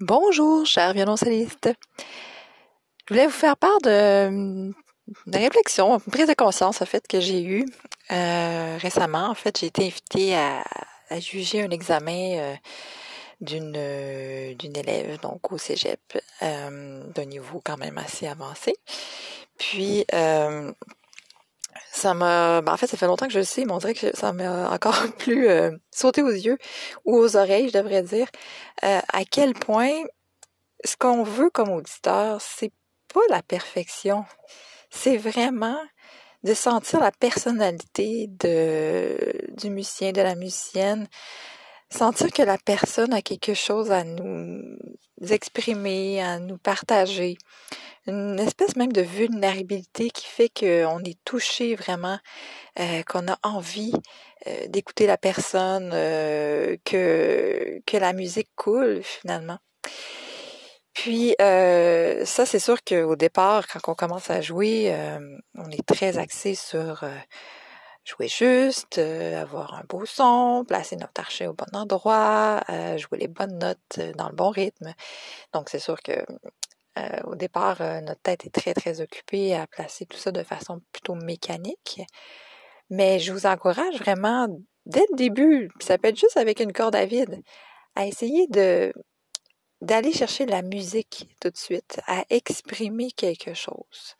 Bonjour, chers violoncellistes. Je voulais vous faire part de, de réflexion, une prise de conscience en fait que j'ai eue euh, récemment. En fait, j'ai été invitée à, juger un examen euh, d'une euh, d'une élève donc au cégep d'un niveau quand même assez avancé. Puis ça m'a ben en fait ça fait longtemps que je le sais, mais on dirait que ça m'a encore plus euh, sauté aux yeux ou aux oreilles, je devrais dire, euh, à quel point ce qu'on veut comme auditeur, c'est pas la perfection. C'est vraiment de sentir la personnalité de du musicien, de la musicienne, sentir que la personne a quelque chose à nous exprimer, à nous partager. Une espèce même de vulnérabilité qui fait qu'on est touché vraiment, euh, qu'on a envie euh, d'écouter la personne, euh, que, que la musique coule finalement. Puis euh, ça, c'est sûr qu'au départ, quand on commence à jouer, euh, on est très axé sur euh, jouer juste, euh, avoir un beau son, placer notre archet au bon endroit, euh, jouer les bonnes notes euh, dans le bon rythme. Donc c'est sûr que au départ, notre tête est très très occupée à placer tout ça de façon plutôt mécanique. Mais je vous encourage vraiment dès le début, ça peut être juste avec une corde à vide, à essayer d'aller chercher la musique tout de suite, à exprimer quelque chose.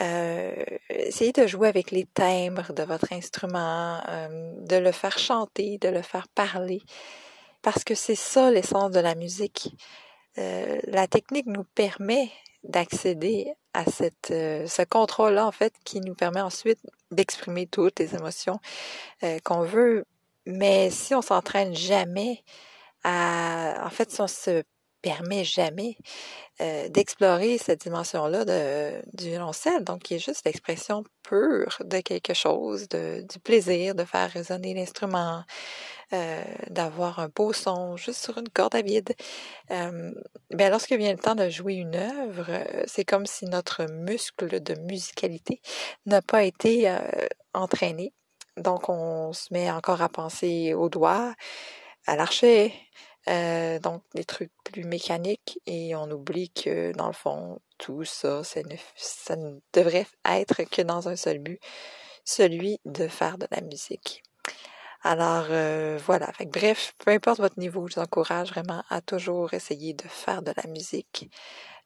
Euh, essayez de jouer avec les timbres de votre instrument, euh, de le faire chanter, de le faire parler, parce que c'est ça l'essence de la musique. Euh, la technique nous permet d'accéder à cette, ce contrôle-là, en fait, qui nous permet ensuite d'exprimer toutes les émotions qu'on veut. Mais si on s'entraîne jamais à, en fait, si on se permet jamais d'explorer cette dimension-là de, du violoncelle, donc qui est juste l'expression pure de quelque chose, de, du plaisir de faire résonner l'instrument, d'avoir un beau son juste sur une corde à vide. Euh, lorsque vient le temps de jouer une œuvre, c'est comme si notre muscle de musicalité n'a pas été entraîné. Donc on se met encore à penser aux doigts, à l'archet, euh, donc des trucs plus mécaniques et on oublie que dans le fond tout ça, ça ne, devrait être que dans un seul but, celui de faire de la musique. Alors euh, voilà, bref, peu importe votre niveau, je vous encourage vraiment à toujours essayer de faire de la musique,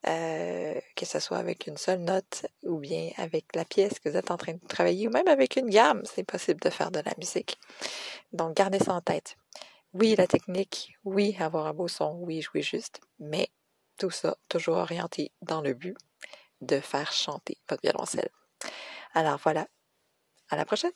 euh, que ce soit avec une seule note ou bien avec la pièce que vous êtes en train de travailler ou même avec une gamme, c'est possible de faire de la musique. Donc gardez ça en tête oui, la technique, oui, avoir un beau son, oui, jouer juste, mais tout ça toujours orienté dans le but de faire chanter votre violoncelle. Alors voilà, à la prochaine.